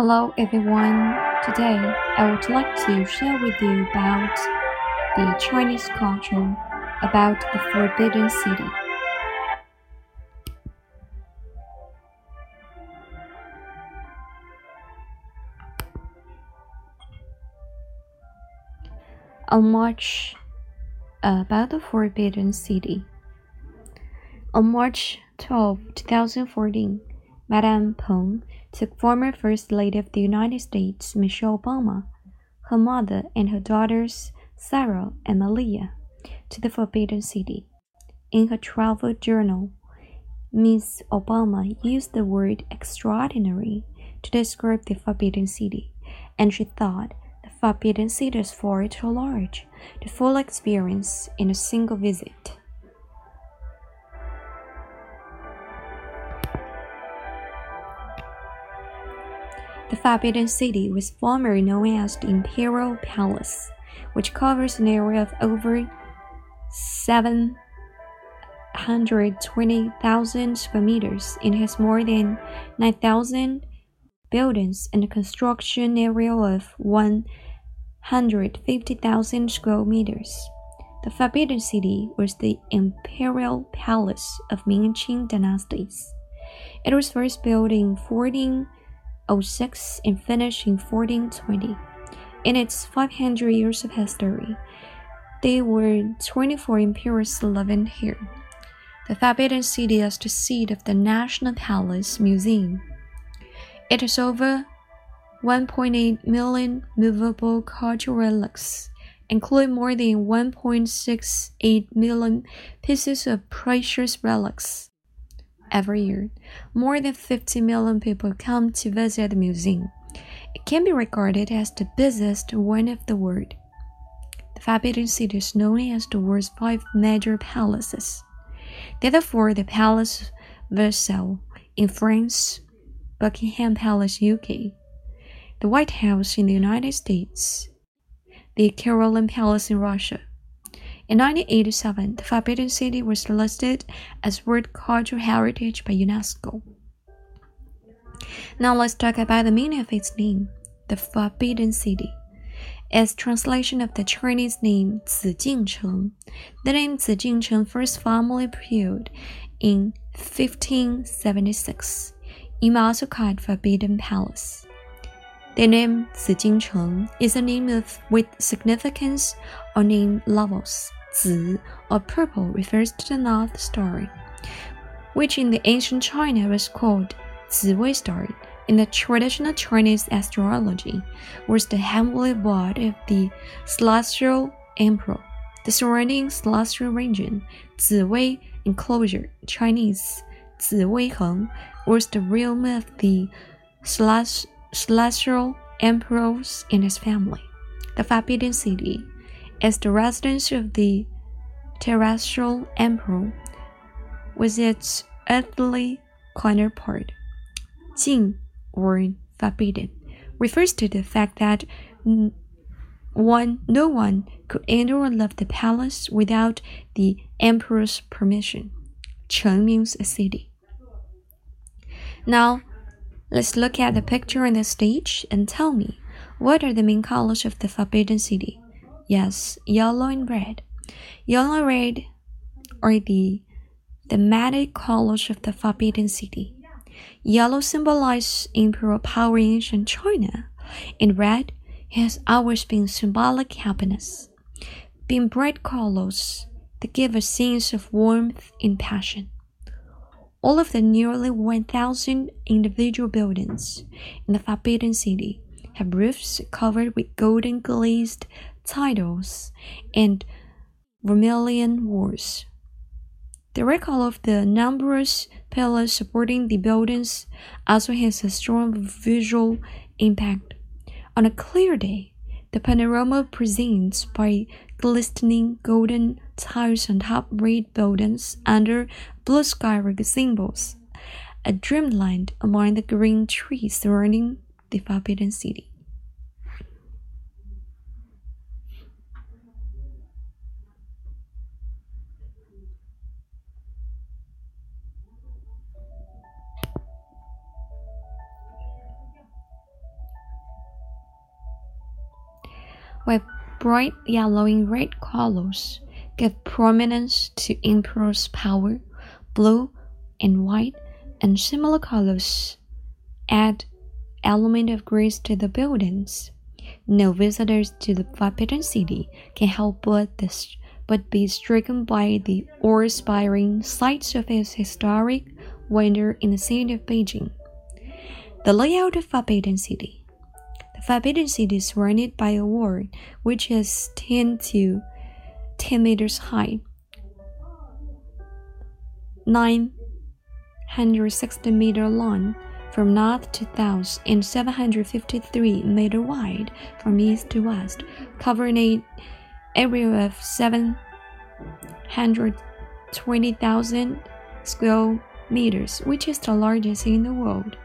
Hello everyone. Today I would like to share with you about the Chinese culture about the Forbidden City. On March uh, about the Forbidden City. On March 12, 2014, Madame Peng took former First Lady of the United States Michelle Obama, her mother, and her daughters Sarah and Malia to the Forbidden City. In her travel journal, Miss Obama used the word extraordinary to describe the Forbidden City, and she thought the Forbidden City is far too large to full experience in a single visit. Forbidden City was formerly known as the Imperial Palace, which covers an area of over 720,000 square meters and has more than 9,000 buildings and a construction area of 150,000 square meters. The Forbidden City was the imperial palace of Ming and Qing dynasties. It was first built in 14 06 and finished in 1420. In its 500 years of history, there were 24 emperors living here. The Forbidden City is the seat of the National Palace Museum. It has over 1.8 million movable cultural relics, including more than 1.68 million pieces of precious relics every year. More than 50 million people come to visit the museum. It can be regarded as the busiest one of the world. The Forbidden City is known as the world's five major palaces. Therefore, the Palace Versailles in France, Buckingham Palace, UK, the White House in the United States, the Kremlin Palace in Russia, in 1987, the Forbidden City was listed as World Cultural Heritage by UNESCO. Now let's talk about the meaning of its name, the Forbidden City. As translation of the Chinese name Zijingcheng, the name Zijingcheng first formally appeared in 1576. You may also call it Forbidden Palace. The name Zijingcheng is a name of, with significance or name levels. Zi or purple refers to the North Star, which in the ancient China was called Ziwei Star. In the traditional Chinese astrology, was the heavenly body of the celestial emperor. The surrounding celestial region, Ziwei enclosure, Chinese Ziwei Heng, was the realm of the celestial emperors and his family. The Forbidden City as the residence of the terrestrial emperor with its earthly counterpart. Jing, or forbidden, refers to the fact that one, no one could enter or leave the palace without the emperor's permission. Cheng means a city. Now, let's look at the picture on the stage and tell me what are the main colors of the Forbidden City? Yes, yellow and red. Yellow and red are the thematic colors of the Forbidden City. Yellow symbolizes imperial power in ancient China, and red has always been symbolic happiness. Being bright colors they give a sense of warmth and passion. All of the nearly 1,000 individual buildings in the Forbidden City have roofs covered with golden glazed titles, and vermilion walls. The record of the numerous pillars supporting the buildings also has a strong visual impact. On a clear day, the panorama presents by glistening golden tiles on top red buildings under blue sky resembles a dreamland among the green trees surrounding the Forbidden City. With bright yellow and red colors, give prominence to Emperor's power Blue and white and similar colors add element of grace to the buildings. No visitors to the Forbidden City can help but, this, but be stricken by the awe-inspiring sights of its historic wonder in the city of Beijing. The layout of Forbidden City. The Forbidden City is surrounded by a wall which is 10 to 10 meters high, 960 meter long from north to south and 753 meter wide from east to west, covering an area of 720,000 square meters, which is the largest in the world.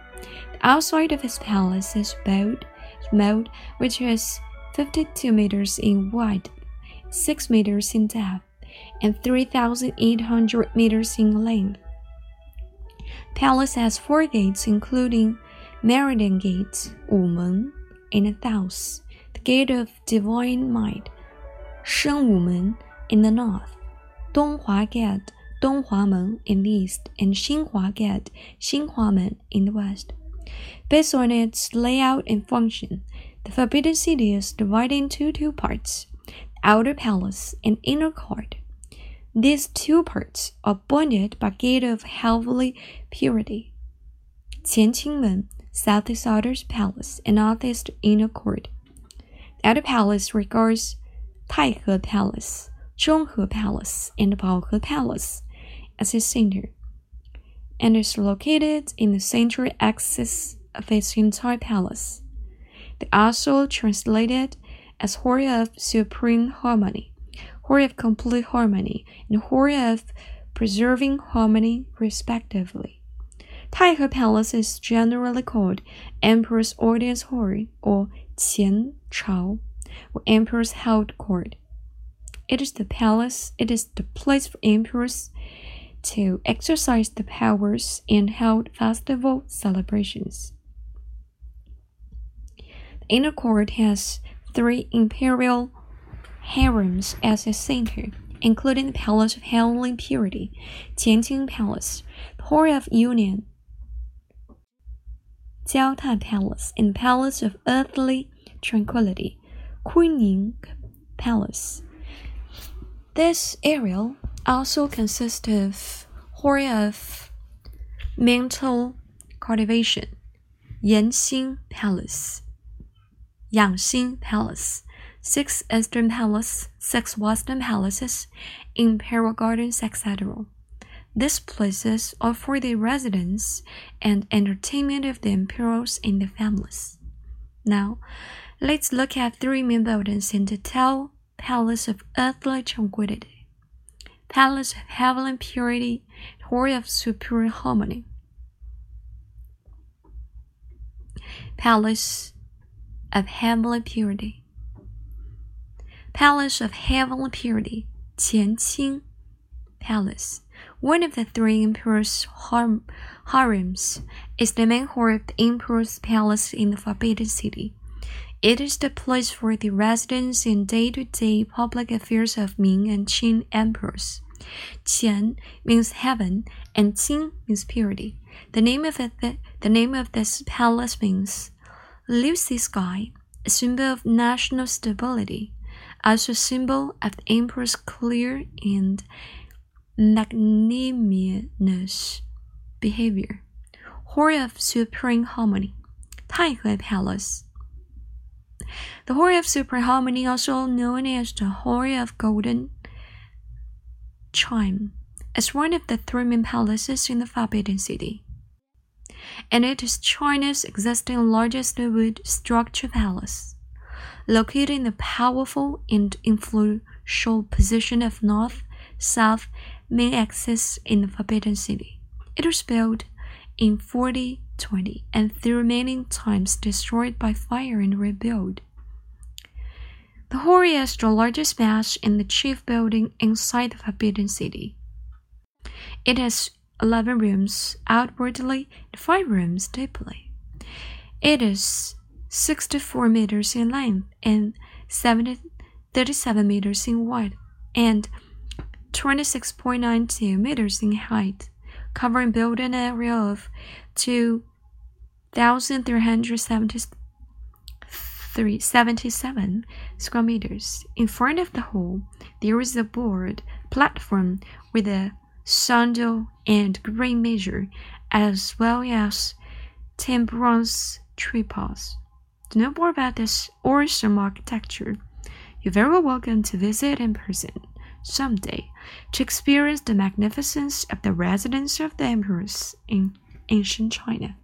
The outside of his palace is built, moat, which is 52 meters in width, 6 meters in depth, and 3,800 meters in length. Palace has four gates, including Meridian Gate, Wumen, in the south, the Gate of Divine Might, Shenwumen, in the north, Donghua Gate, Donghuamen, in the east, and Xihua Gate, Xihuamen, in the west. Based on its layout and function, the Forbidden City is divided into two parts outer palace and inner court. These two parts are bonded by gate of heavenly purity. Qianqingmen, southeast outer palace, and northeast inner court. The outer palace regards Taihe Palace, Zhonghe Palace, and Baohe Palace as its center, and is located in the central axis of its entire palace. They also translated as Hall of Supreme Harmony. Hall of complete harmony, and Hall of preserving harmony, respectively. Taihe Palace is generally called Emperor's Audience Hall or Qian Chao, where emperors held court. It is the palace, it is the place for emperors to exercise the powers and held festival celebrations. The inner court has three imperial harems as a center, including the Palace of Heavenly Purity, Qianqing Palace, Hall of Union, Jiaotai Palace, and the Palace of Earthly Tranquility, Kunning Palace. This area also consists of Hall of Mental Cultivation, Yanxing Palace, Yangxing Palace, six Eastern Palace, six Western Palaces, Imperial Gardens, etc. These places are for the residence and entertainment of the emperors and their families. Now, let's look at three main buildings in detail Palace of Earthly Tranquility, Palace of Heavenly Purity, Hall of Superior Harmony, Palace of Heavenly Purity. Palace of Heavenly Purity, Qianqing Palace. One of the three emperor's harems is the main hall of the emperor's palace in the Forbidden City. It is the place for the residence and day-to-day public affairs of Ming and Qing emperors. Qian means heaven and Qing means purity. The name of, the, the name of this palace means Lucy sky, a symbol of national stability as a symbol of the emperor's clear and magnanimous behavior. Hall of Supreme Harmony, Taihe Palace. The Hall of Supreme Harmony, also known as the Hall of Golden Chime, is one of the three main palaces in the Forbidden City. And it is China's existing largest wood structure palace located in the powerful and influential position of north south main axis in the Forbidden City. It was built in 4020 and through many times destroyed by fire and rebuilt. The hall is the largest mass in the chief building inside the Forbidden City. It has 11 rooms outwardly and 5 rooms deeply. It is 64 meters in length and 70, 37 meters in width and 26.92 meters in height, covering building area of 2,377 square meters. In front of the hall, there is a board platform with a sandal and green measure, as well as 10 bronze tripods. To know more about this awesome architecture, you're very welcome to visit in person someday to experience the magnificence of the residence of the emperors in ancient China.